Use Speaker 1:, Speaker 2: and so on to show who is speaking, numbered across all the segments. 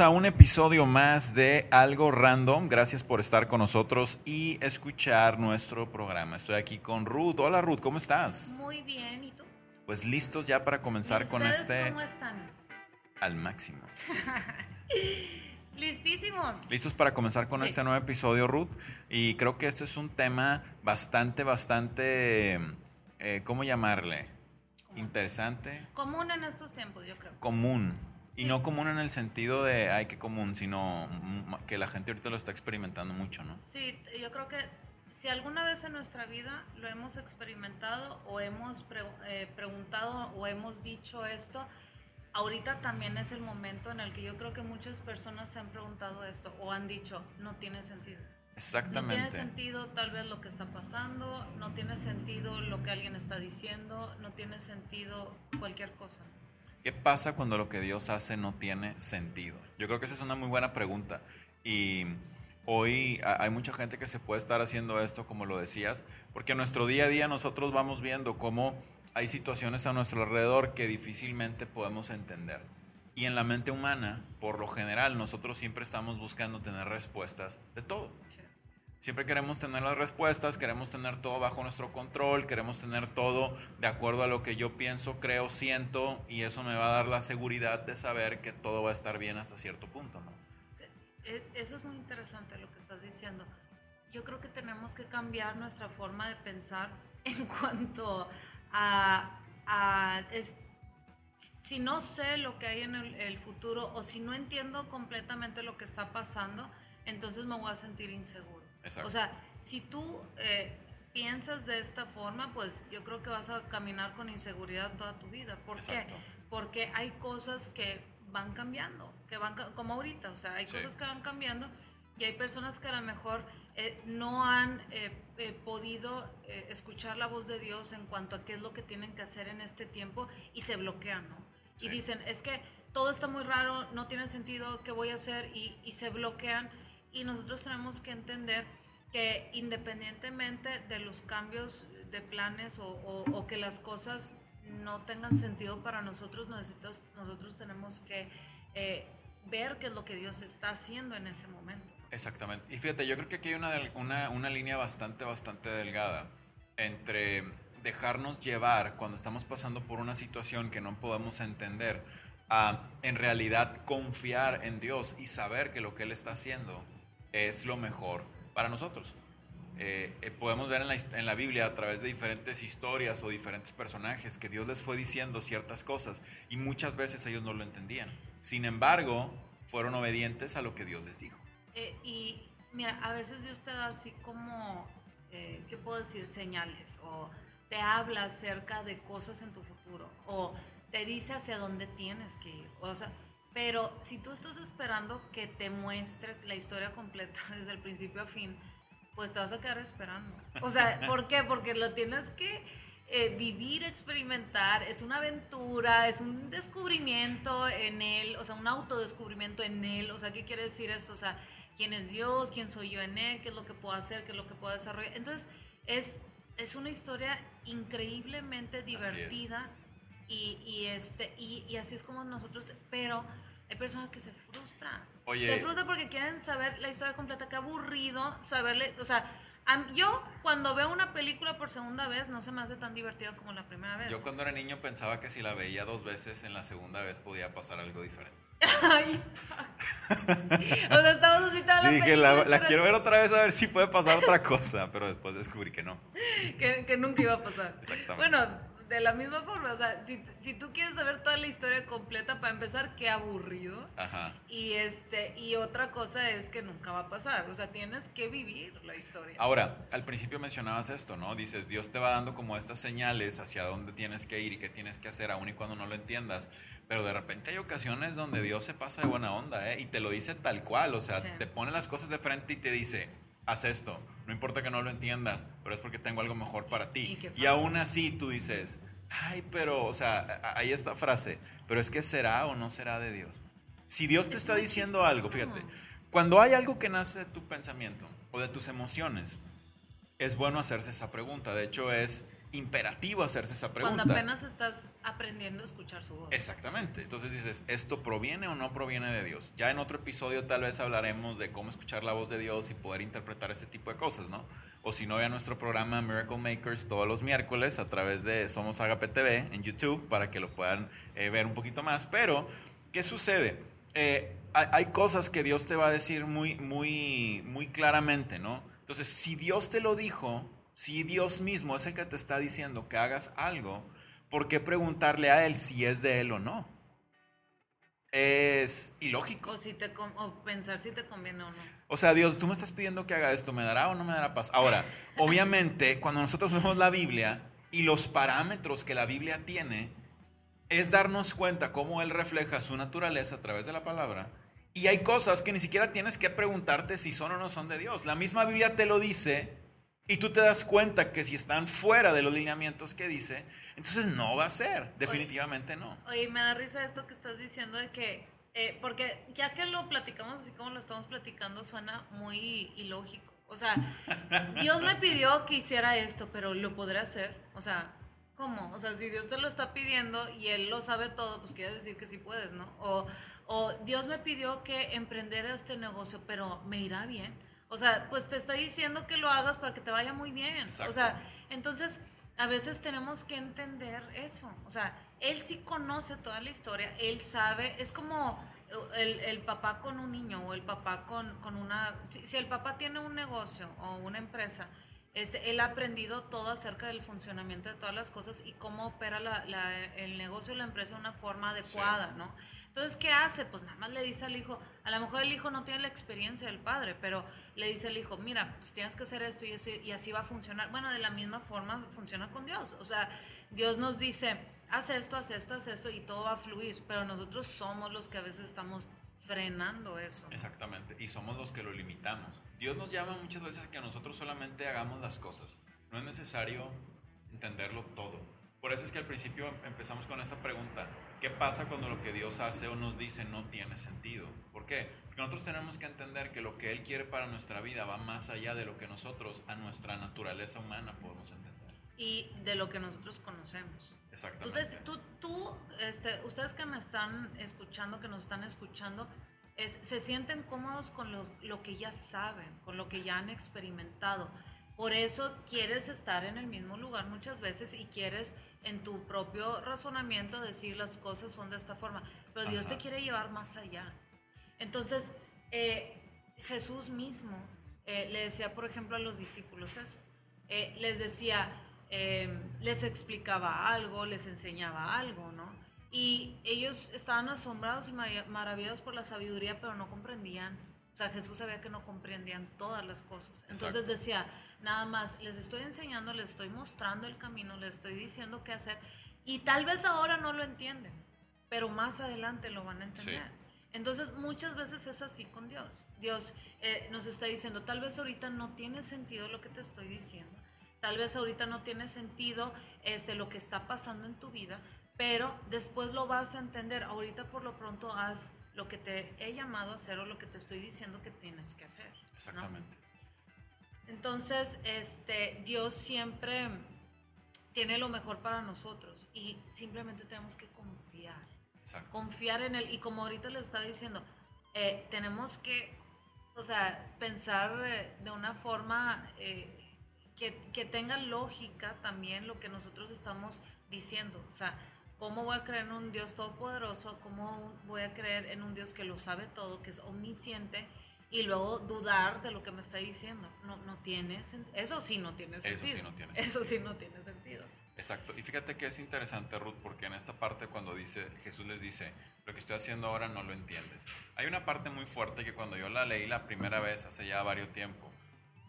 Speaker 1: a un episodio más de Algo Random. Gracias por estar con nosotros y escuchar nuestro programa. Estoy aquí con Ruth. Hola Ruth, ¿cómo estás?
Speaker 2: Muy bien, ¿y tú?
Speaker 1: Pues listos ya para comenzar con este...
Speaker 2: ¿Cómo están?
Speaker 1: Al máximo.
Speaker 2: Listísimos.
Speaker 1: Listos para comenzar con este nuevo episodio, Ruth. Y creo que este es un tema bastante, bastante... Eh, ¿Cómo llamarle? Interesante.
Speaker 2: Común en estos tiempos, yo creo.
Speaker 1: Común y no común en el sentido de, ay, qué común, sino que la gente ahorita lo está experimentando mucho, ¿no?
Speaker 2: Sí, yo creo que si alguna vez en nuestra vida lo hemos experimentado o hemos eh, preguntado o hemos dicho esto, ahorita también es el momento en el que yo creo que muchas personas se han preguntado esto o han dicho, no tiene sentido.
Speaker 1: Exactamente.
Speaker 2: No tiene sentido tal vez lo que está pasando, no tiene sentido lo que alguien está diciendo, no tiene sentido cualquier cosa.
Speaker 1: ¿Qué pasa cuando lo que Dios hace no tiene sentido? Yo creo que esa es una muy buena pregunta. Y hoy hay mucha gente que se puede estar haciendo esto, como lo decías, porque en nuestro día a día nosotros vamos viendo cómo hay situaciones a nuestro alrededor que difícilmente podemos entender. Y en la mente humana, por lo general, nosotros siempre estamos buscando tener respuestas de todo. Siempre queremos tener las respuestas, queremos tener todo bajo nuestro control, queremos tener todo de acuerdo a lo que yo pienso, creo, siento, y eso me va a dar la seguridad de saber que todo va a estar bien hasta cierto punto, ¿no?
Speaker 2: E, eso es muy interesante lo que estás diciendo. Yo creo que tenemos que cambiar nuestra forma de pensar en cuanto a, si no sé lo que hay en el futuro o si no entiendo completamente lo que está pasando, entonces me voy a sentir inseguro. O sea, si tú eh, piensas de esta forma, pues yo creo que vas a caminar con inseguridad toda tu vida. ¿Por qué? Porque hay cosas que van cambiando, que van como ahorita, o sea, hay cosas que van cambiando y hay personas que a lo mejor eh, no han eh, podido escuchar la voz de Dios en cuanto a qué es lo que tienen que hacer en este tiempo y se bloquean, ¿no? Y dicen, es que todo está muy raro, no tiene sentido, ¿qué voy a hacer? Y, y se bloquean y nosotros tenemos que entender que independientemente de los cambios de planes o, que las cosas no tengan sentido para nosotros, nosotros, nosotros tenemos que eh, ver qué es lo que Dios está haciendo en ese momento.
Speaker 1: Exactamente. Y fíjate, yo creo que aquí hay una, una, una línea bastante, bastante delgada entre dejarnos llevar cuando estamos pasando por una situación que no podemos entender, a en realidad confiar en Dios y saber que lo que Él está haciendo es lo mejor para nosotros. Eh, eh, podemos ver en la, en la, Biblia a través de diferentes historias o diferentes personajes que Dios les fue diciendo ciertas cosas y muchas veces ellos no lo entendían. Sin embargo, fueron obedientes a lo que Dios les dijo.
Speaker 2: Eh, y mira, a veces Dios te da así como, ¿qué puedo decir? Señales o te habla acerca de cosas en tu futuro o te dice hacia dónde tienes que ir. O sea, pero si tú estás esperando que te muestre la historia completa desde el principio a fin, pues te vas a quedar esperando. O sea, ¿por qué? Porque lo tienes que eh, vivir, experimentar, es una aventura, es un descubrimiento en él, o sea, un autodescubrimiento en él. O sea, ¿qué quiere decir esto? O sea, ¿quién es Dios? ¿Quién soy yo en él? ¿Qué es lo que puedo hacer? ¿Qué es lo que puedo desarrollar? Entonces, es, es una historia increíblemente divertida y, y, este, y, y así es como nosotros, pero hay personas que se frustran. Oye. Se frustran porque quieren saber la historia completa. Qué aburrido saberle. O sea, yo cuando veo una película por segunda vez no se me hace tan divertido como la primera vez.
Speaker 1: Yo cuando era niño pensaba que si la veía dos veces en la segunda vez podía pasar algo diferente. Ay,
Speaker 2: o sea, estamos así la
Speaker 1: dije, la, la, quiero ver otra vez a ver si puede pasar otra cosa, pero después descubrí que no.
Speaker 2: que, que nunca iba a pasar.
Speaker 1: Exactamente.
Speaker 2: Bueno, de la misma forma, o sea, si, si, tú quieres saber toda la historia completa, para empezar, qué aburrido.
Speaker 1: Ajá.
Speaker 2: Y, este, y otra cosa es que nunca va a pasar, o sea, tienes que vivir la historia.
Speaker 1: Ahora, al principio mencionabas esto, ¿no? Dices, Dios te va dando como estas señales hacia dónde tienes que ir y qué tienes que hacer, aun y cuando no lo entiendas. Pero de repente hay ocasiones donde Dios se pasa de buena onda, ¿eh? Y te lo dice tal cual, o sea, te pone las cosas de frente y te dice, haz esto. No importa que no lo entiendas, pero es porque tengo algo mejor para ti. Y, aún así tú dices, ay, pero, o sea, hay esta frase, pero es que será o no será de Dios. Si Dios te está diciendo algo, fíjate, cuando hay algo que nace de tu pensamiento o de tus emociones, es bueno hacerse esa pregunta. De hecho, es imperativo hacerse esa pregunta.
Speaker 2: Cuando apenas estás aprendiendo a escuchar su voz.
Speaker 1: Exactamente. Entonces dices, ¿esto proviene o no proviene de Dios? Ya en otro episodio tal vez hablaremos de cómo escuchar la voz de Dios y poder interpretar este tipo de cosas, ¿no? O si no, vean nuestro programa Miracle Makers todos los miércoles a través de Somos Agape TV en YouTube para que lo puedan eh, ver un poquito más. Pero, ¿qué sucede? Eh, hay, hay cosas que Dios te va a decir muy, muy, muy claramente, ¿no? Entonces, si Dios te lo dijo, si Dios mismo es el que te está diciendo que hagas algo, ¿por qué preguntarle a Él si es de Él o no? Es ilógico.
Speaker 2: O, si te, pensar si te conviene o no.
Speaker 1: O sea, Dios, tú me estás pidiendo que haga esto, ¿me dará o no me dará paz? Ahora, obviamente, cuando nosotros vemos la Biblia y los parámetros que la Biblia tiene, es darnos cuenta cómo Él refleja su naturaleza a través de la palabra. Y hay cosas que ni siquiera tienes que preguntarte si son o no son de Dios. La misma Biblia te lo dice y tú te das cuenta que si están fuera de los lineamientos que dice, entonces no va a ser, definitivamente no.
Speaker 2: Oye, me da risa esto que estás diciendo de que, eh, porque ya que lo platicamos así como lo estamos platicando, suena muy ilógico. O sea, Dios me pidió que hiciera esto, pero lo podré hacer. O sea, ¿cómo? O sea, si Dios te lo está pidiendo y Él lo sabe todo, pues quiere decir que sí puedes, ¿no? O, o Dios me pidió que emprendiera este negocio, pero me irá bien. O sea, pues te está diciendo que lo hagas para que te vaya muy bien. O sea, entonces a veces tenemos que entender eso. O sea, él sí conoce toda la historia, él sabe, es como el, el papá con un niño o el papá con, con una... Si, el papá tiene un negocio o una empresa, este, él ha aprendido todo acerca del funcionamiento de todas las cosas y cómo opera la, la, el negocio la empresa de una forma adecuada, ¿no? Entonces, ¿qué hace? Pues nada más le dice al hijo, a lo mejor el hijo no tiene la experiencia del padre, pero le dice al hijo, mira, pues tienes que hacer esto y esto y así va a funcionar. Bueno, de la misma forma funciona con Dios. O sea, Dios nos dice, haz esto, haz esto, haz esto y todo va a fluir, pero nosotros somos los que a veces estamos frenando eso.
Speaker 1: Exactamente, y somos los que lo limitamos. Dios nos llama muchas veces a que nosotros solamente hagamos las cosas. No es necesario entenderlo todo. Por eso es que al principio empezamos con esta pregunta. ¿Qué pasa cuando lo que Dios hace o nos dice no tiene sentido? ¿Por qué? Porque nosotros tenemos que entender que lo que Él quiere para nuestra vida va más allá de lo que nosotros a nuestra naturaleza humana podemos entender.
Speaker 2: Y de lo que nosotros conocemos.
Speaker 1: Exactamente.
Speaker 2: Tú, tú, este, ustedes que me están escuchando, que nos están escuchando, se sienten cómodos con lo que ya saben, con lo que ya han experimentado. Por eso quieres estar en el mismo lugar muchas veces y quieres en tu propio razonamiento decir las cosas son de esta forma, pero Dios te quiere llevar más allá. Entonces, eh, Jesús mismo eh, le decía, por ejemplo, a los discípulos eso. Eh, les decía, les explicaba algo, les enseñaba algo, ¿no? Y ellos estaban asombrados y maravillados por la sabiduría, pero no comprendían. O sea, Jesús sabía que no comprendían todas las cosas. Entonces decía, Nada más, les estoy enseñando, les estoy mostrando el camino, les estoy diciendo qué hacer. Y tal vez ahora no lo entienden, pero más adelante lo van a entender. Entonces muchas veces es así con Dios. Dios eh, nos está diciendo, tal vez ahorita no tiene sentido lo que te estoy diciendo. Tal vez ahorita no tiene sentido este, lo que está pasando en tu vida, pero después lo vas a entender. Ahorita por lo pronto haz lo que te he llamado a hacer o lo que te estoy diciendo que tienes que hacer.
Speaker 1: Exactamente.
Speaker 2: Entonces, este, Dios siempre tiene lo mejor para nosotros y simplemente tenemos que confiar. Confiar en Él. Y como ahorita les estaba diciendo, eh, tenemos que, o sea, pensar eh, de una forma eh, que, que, tenga lógica también lo que nosotros estamos diciendo. O sea, ¿cómo voy a creer en un Dios todopoderoso? ¿Cómo voy a creer en un Dios que lo sabe todo, que es omnisciente? y luego dudar de lo que me está diciendo. No, no tiene Eso sí no tiene sentido.
Speaker 1: Eso sí no tiene sentido.
Speaker 2: Eso sí no tiene sentido.
Speaker 1: Exacto. Y fíjate que es interesante, Ruth, porque en esta parte cuando dice, Jesús les dice, lo que estoy haciendo ahora no lo entiendes. Hay una parte muy fuerte que cuando yo la leí la primera vez, hace ya varios tiempo,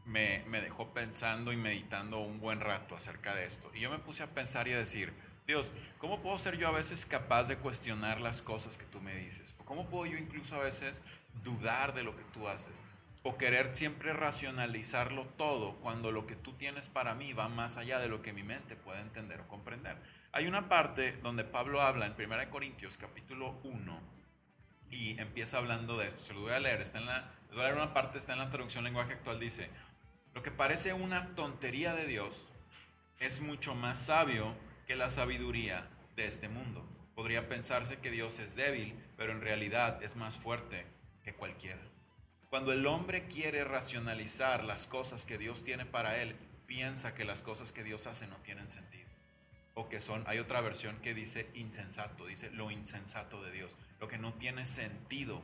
Speaker 1: me, me dejó pensando y meditando un buen rato acerca de esto. Y yo me puse a pensar y a decir, Dios, ¿cómo puedo ser yo a veces capaz de cuestionar las cosas que tú me dices? ¿O cómo puedo yo incluso a veces dudar de lo que tú haces? O querer siempre racionalizarlo todo cuando lo que tú tienes para mí va más allá de lo que mi mente puede entender o comprender. Hay una parte donde Pablo habla en 1 Corintios capítulo 1 y empieza hablando de esto. Se lo voy a leer. Está en la, voy a leer una parte, está en la traducción lenguaje actual. Dice, lo que parece una tontería de Dios es mucho más sabio que la sabiduría de este mundo. Podría pensarse que Dios es débil, pero en realidad es más fuerte que cualquiera. Cuando el hombre quiere racionalizar las cosas que Dios tiene para él, piensa que las cosas que Dios hace no tienen sentido. O que son, hay otra versión que dice insensato, dice lo insensato de Dios, lo que no tiene sentido.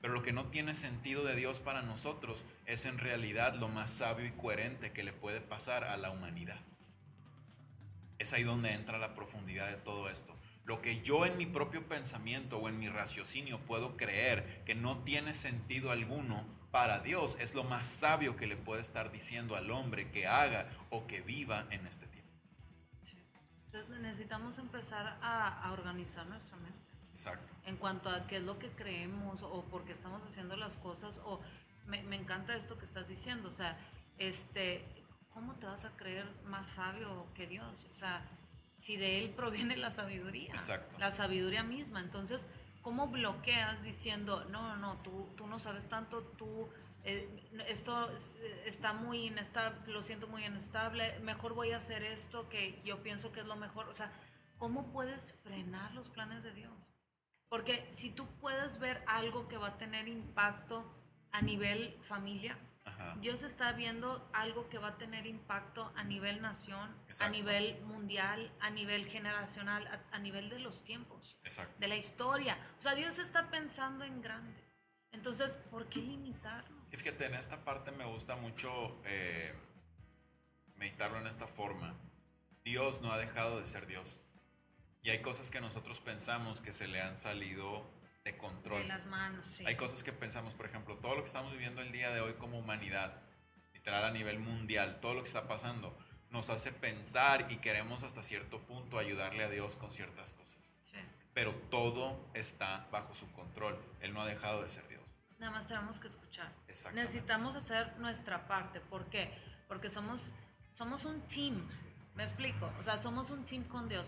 Speaker 1: Pero lo que no tiene sentido de Dios para nosotros es en realidad lo más sabio y coherente que le puede pasar a la humanidad. Es ahí donde entra la profundidad de todo esto. Lo que yo en mi propio pensamiento o en mi raciocinio puedo creer que no tiene sentido alguno para Dios es lo más sabio que le puede estar diciendo al hombre que haga o que viva en este tiempo.
Speaker 2: Entonces necesitamos empezar a, organizar nuestra mente.
Speaker 1: Exacto.
Speaker 2: En cuanto a qué es lo que creemos o por qué estamos haciendo las cosas o me, me encanta esto que estás diciendo, o sea, este, ¿cómo te vas a creer más sabio que Dios? O sea, si de Él proviene la sabiduría.
Speaker 1: Exacto.
Speaker 2: La sabiduría misma. Entonces, ¿cómo bloqueas diciendo, no, no, no, tú, tú no sabes tanto, tú, eh, esto está muy inestable, lo siento muy inestable, mejor voy a hacer esto que yo pienso que es lo mejor? O sea, ¿cómo puedes frenar los planes de Dios? Porque si tú puedes ver algo que va a tener impacto a nivel familia, Dios está viendo algo que va a tener impacto a nivel nación, a nivel mundial, a nivel generacional, a, nivel de los tiempos, de la historia. O sea, Dios está pensando en grande. Entonces, ¿por qué limitarlo?
Speaker 1: Y fíjate, en esta parte me gusta mucho eh, meditarlo en esta forma. Dios no ha dejado de ser Dios. Y hay cosas que nosotros pensamos que se le han salido de control.
Speaker 2: De las manos, sí.
Speaker 1: Hay cosas que pensamos, por ejemplo, todo lo que estamos viviendo el día de hoy como humanidad, literal a nivel mundial, todo lo que está pasando, nos hace pensar y queremos hasta cierto punto ayudarle a Dios con ciertas cosas. Sí. Pero todo está bajo su control. Él no ha dejado de ser Dios.
Speaker 2: Nada más tenemos que escuchar. Necesitamos hacer nuestra parte. ¿Por qué? Porque somos, somos un team. ¿Me explico? O sea, somos un team con Dios.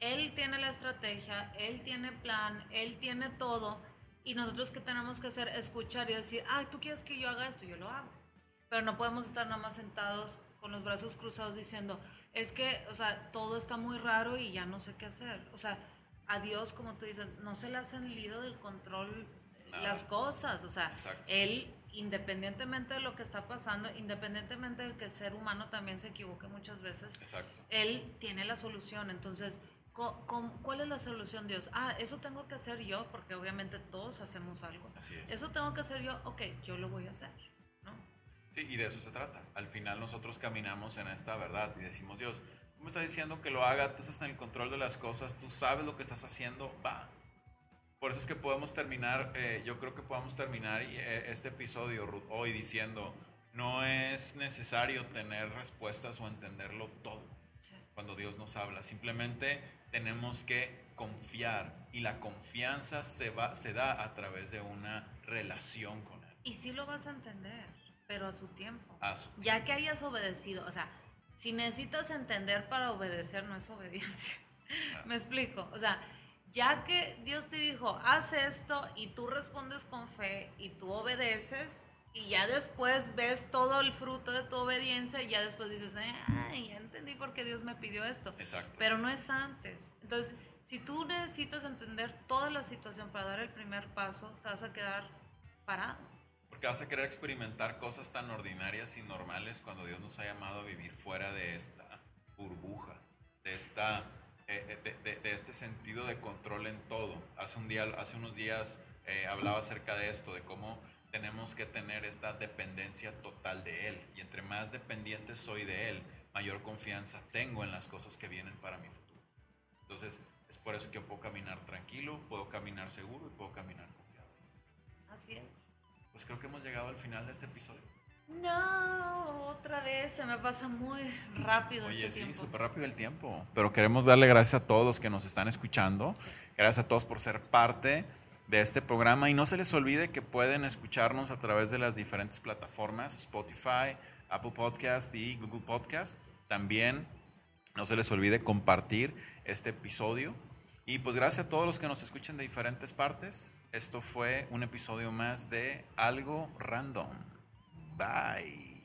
Speaker 2: Él tiene la estrategia, él tiene plan, él tiene todo. Y nosotros qué tenemos que hacer? Escuchar y decir, ay, tú quieres que yo haga esto, yo lo hago. Pero no podemos estar nada más sentados con los brazos cruzados diciendo, es que, o sea, todo está muy raro y ya no sé qué hacer. O sea, a Dios, como tú dices, no se le hacen salido del control las cosas. O sea, Él, independientemente de lo que está pasando, independientemente de que el ser humano también se equivoque muchas veces, Él tiene la solución. Entonces, ¿Cuál es la solución, Dios? Ah, eso tengo que hacer yo, porque obviamente todos hacemos algo.
Speaker 1: Así es.
Speaker 2: Eso tengo que hacer yo, ok, yo lo voy a hacer, ¿no?
Speaker 1: Sí, y de eso se trata. Al final nosotros caminamos en esta verdad y decimos, Dios, tú me estás diciendo que lo haga, tú estás en el control de las cosas, tú sabes lo que estás haciendo, va. Por eso es que podemos terminar, eh, yo creo que podemos terminar eh, este episodio hoy diciendo, no es necesario tener respuestas o entenderlo todo cuando Dios nos habla. Simplemente tenemos que confiar y la confianza se, va, se da a través de una relación con Él.
Speaker 2: Y sí lo vas a entender, pero a su tiempo.
Speaker 1: A su
Speaker 2: ya que hayas obedecido, o sea, si necesitas entender para obedecer no es obediencia. Me explico, o sea, ya que Dios te dijo, haz esto y tú respondes con fe y tú obedeces, y ya después ves todo el fruto de tu obediencia y ya después dices, ay, ya entendí por qué Dios me pidió esto.
Speaker 1: Exacto.
Speaker 2: Pero no es antes. Entonces, si tú necesitas entender toda la situación para dar el primer paso, te vas a quedar parado.
Speaker 1: Porque vas a querer experimentar cosas tan ordinarias y normales cuando Dios nos ha llamado a vivir fuera de esta burbuja, de esta eh, eh, de, este sentido de control en todo. Hace, un día, hace unos días eh, hablaba acerca de esto, de cómo tenemos que tener esta dependencia total de Él. Y entre más dependiente soy de Él, mayor confianza tengo en las cosas que vienen para mi futuro. Entonces, es por eso que yo puedo caminar tranquilo, puedo caminar seguro y puedo caminar confiado.
Speaker 2: Así es.
Speaker 1: Pues creo que hemos llegado al final de este episodio.
Speaker 2: No, otra vez se me pasa muy rápido
Speaker 1: Oye,
Speaker 2: este
Speaker 1: sí, súper rápido el tiempo. Pero queremos darle gracias a todos los que nos están escuchando. Gracias a todos por ser parte de este programa. Y no se les olvide que pueden escucharnos a través de las diferentes plataformas, Spotify, Apple Podcast y Google Podcast. También no se les olvide compartir este episodio. Y pues gracias a todos los que nos escuchen de diferentes partes. Esto fue un episodio más de Algo Random. Bye.